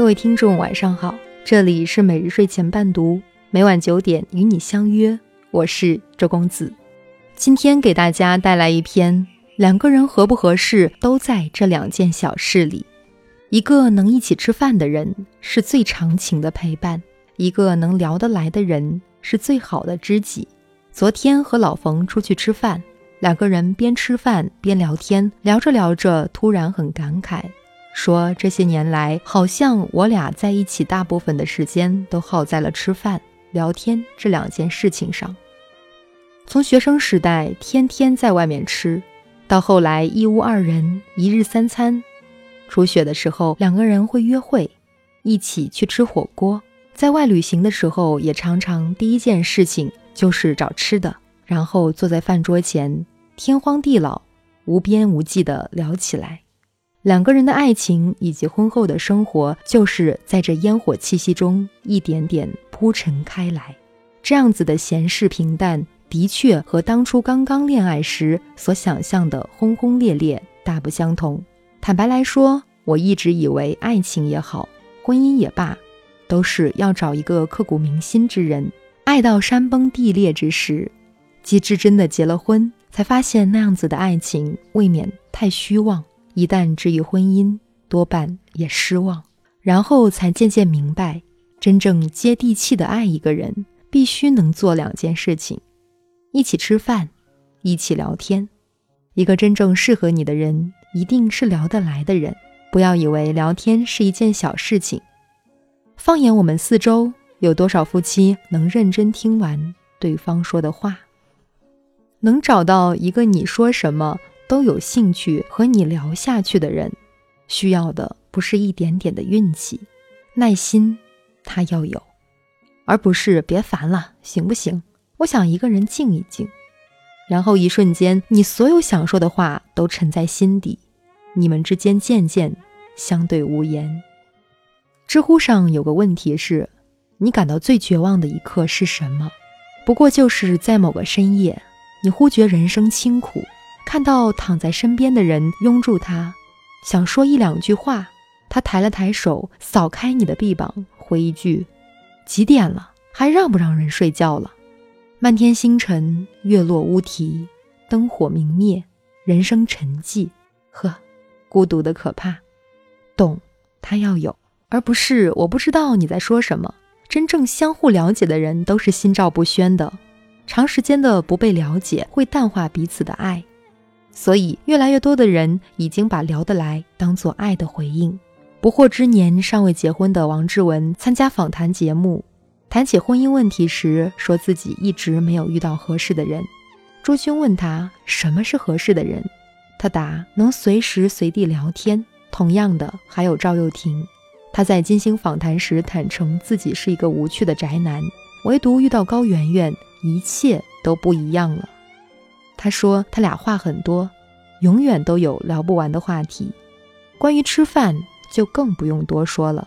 各位听众，晚上好，这里是每日睡前伴读，每晚九点与你相约，我是周公子。今天给大家带来一篇：两个人合不合适，都在这两件小事里。一个能一起吃饭的人，是最长情的陪伴；一个能聊得来的人，是最好的知己。昨天和老冯出去吃饭，两个人边吃饭边聊天，聊着聊着，突然很感慨，说这些年来，好像我俩在一起大部分的时间都耗在了吃饭、聊天这两件事情上。从学生时代天天在外面吃，到后来一屋二人一日三餐，初雪的时候两个人会约会，一起去吃火锅。在外旅行的时候，也常常第一件事情就是找吃的，然后坐在饭桌前，天荒地老，无边无际地聊起来。两个人的爱情以及婚后的生活，就是在这烟火气息中一点点铺陈开来。这样子的闲适平淡。的确和当初刚刚恋爱时所想象的轰轰烈烈大不相同。坦白来说，我一直以为爱情也好，婚姻也罢，都是要找一个刻骨铭心之人，爱到山崩地裂之时，即至真的结了婚，才发现那样子的爱情未免太虚妄。一旦至于婚姻，多半也失望。然后才渐渐明白，真正接地气的爱一个人，必须能做两件事情。一起吃饭，一起聊天。一个真正适合你的人，一定是聊得来的人。不要以为聊天是一件小事情。放眼我们四周，有多少夫妻能认真听完对方说的话？能找到一个你说什么都有兴趣和你聊下去的人，需要的不是一点点的运气，耐心他要有，而不是别烦了，行不行？我想一个人静一静，然后一瞬间，你所有想说的话都沉在心底，你们之间渐渐相对无言。知乎上有个问题是：你感到最绝望的一刻是什么？不过就是在某个深夜，你忽觉人生清苦，看到躺在身边的人拥住他，想说一两句话，他抬了抬手扫开你的臂膀，回一句：“几点了？还让不让人睡觉了？”漫天星辰，月落乌啼，灯火明灭，人生沉寂。呵，孤独的可怕。懂，他要有，而不是我不知道你在说什么。真正相互了解的人都是心照不宣的。长时间的不被了解会淡化彼此的爱，所以越来越多的人已经把聊得来当做爱的回应。不惑之年尚未结婚的王志文参加访谈节目。谈起婚姻问题时，说自己一直没有遇到合适的人。朱军问他什么是合适的人，他答：能随时随地聊天。同样的，还有赵又廷，他在金星访谈时坦诚自己是一个无趣的宅男，唯独遇到高圆圆，一切都不一样了。他说他俩话很多，永远都有聊不完的话题。关于吃饭，就更不用多说了。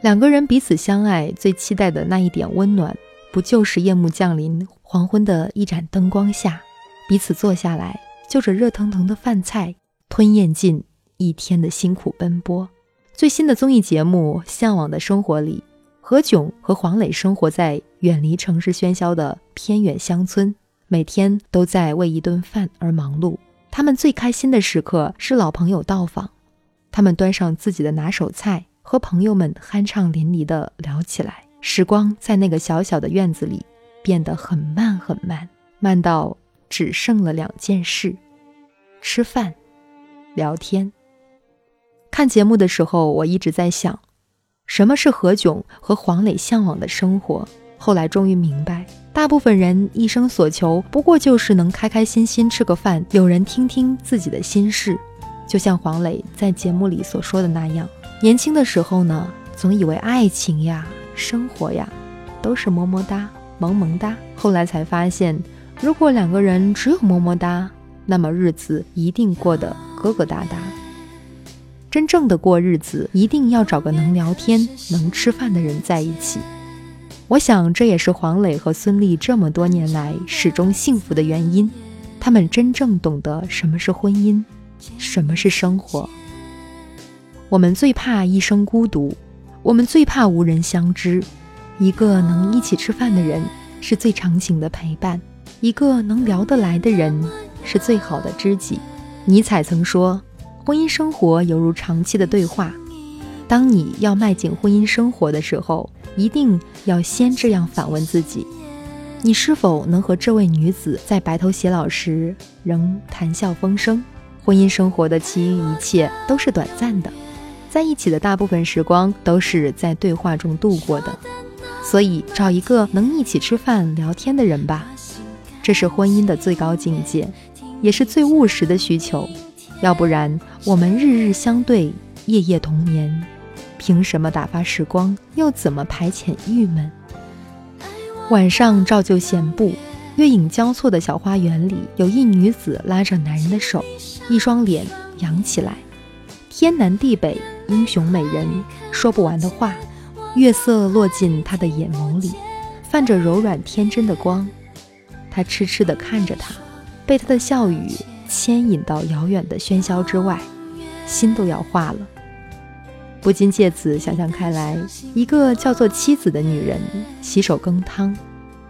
两个人彼此相爱，最期待的那一点温暖，不就是夜幕降临、黄昏的一盏灯光下，彼此坐下来，就着热腾腾的饭菜，吞咽尽一天的辛苦奔波。最新的综艺节目《向往的生活》里，何炅和黄磊生活在远离城市喧嚣的偏远乡村，每天都在为一顿饭而忙碌。他们最开心的时刻是老朋友到访，他们端上自己的拿手菜。和朋友们酣畅淋漓地聊起来，时光在那个小小的院子里变得很慢很慢，慢到只剩了两件事：吃饭、聊天。看节目的时候，我一直在想，什么是何炅和黄磊向往的生活？后来终于明白，大部分人一生所求，不过就是能开开心心吃个饭，有人听听自己的心事。就像黄磊在节目里所说的那样。年轻的时候呢，总以为爱情呀、生活呀，都是么么哒、萌萌哒。后来才发现，如果两个人只有么么哒，那么日子一定过得疙疙瘩瘩。真正的过日子，一定要找个能聊天、能吃饭的人在一起。我想，这也是黄磊和孙俪这么多年来始终幸福的原因。他们真正懂得什么是婚姻，什么是生活。我们最怕一生孤独，我们最怕无人相知。一个能一起吃饭的人，是最长情的陪伴；一个能聊得来的人，是最好的知己。尼采曾说：“婚姻生活犹如长期的对话。”当你要迈进婚姻生活的时候，一定要先这样反问自己：你是否能和这位女子在白头偕老时仍谈笑风生？婚姻生活的其余一切都是短暂的，在一起的大部分时光都是在对话中度过的。所以，找一个能一起吃饭聊天的人吧，这是婚姻的最高境界，也是最务实的需求。要不然，我们日日相对，夜夜同眠。凭什么打发时光？又怎么排遣郁闷？晚上照旧闲步，月影交错的小花园里，有一女子拉着男人的手，一双脸扬起来。天南地北，英雄美人，说不完的话。月色落进他的眼眸里，泛着柔软天真的光。他痴痴地看着他，被他的笑语牵引到遥远的喧嚣之外，心都要化了。不禁借此想象开来，一个叫做妻子的女人洗手羹汤，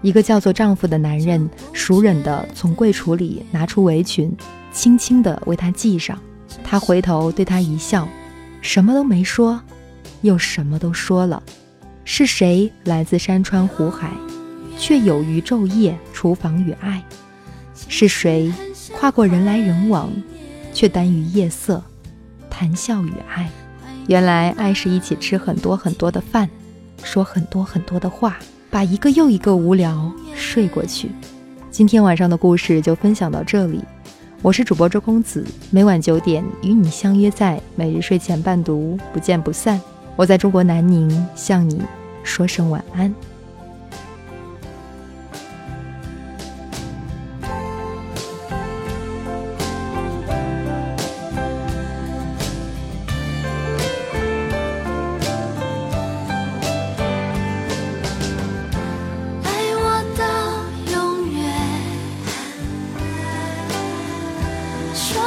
一个叫做丈夫的男人熟忍地从柜橱里拿出围裙，轻轻地为她系上。他回头对她一笑，什么都没说，又什么都说了。是谁来自山川湖海，却有于昼夜厨房与爱？是谁跨过人来人往，却耽于夜色谈笑与爱？原来爱是一起吃很多很多的饭，说很多很多的话，把一个又一个无聊睡过去。今天晚上的故事就分享到这里，我是主播周公子，每晚九点与你相约在每日睡前伴读，不见不散。我在中国南宁向你说声晚安。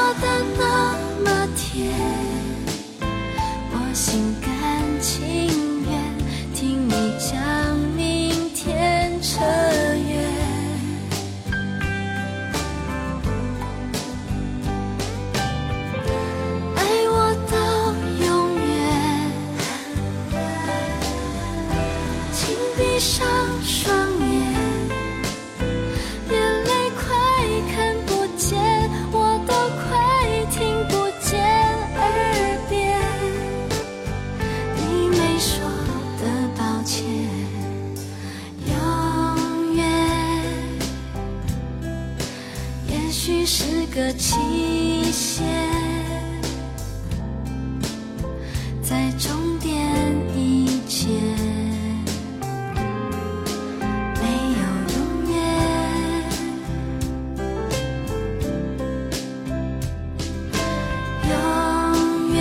笑得那么甜我心甘在终点一切没有永远永远。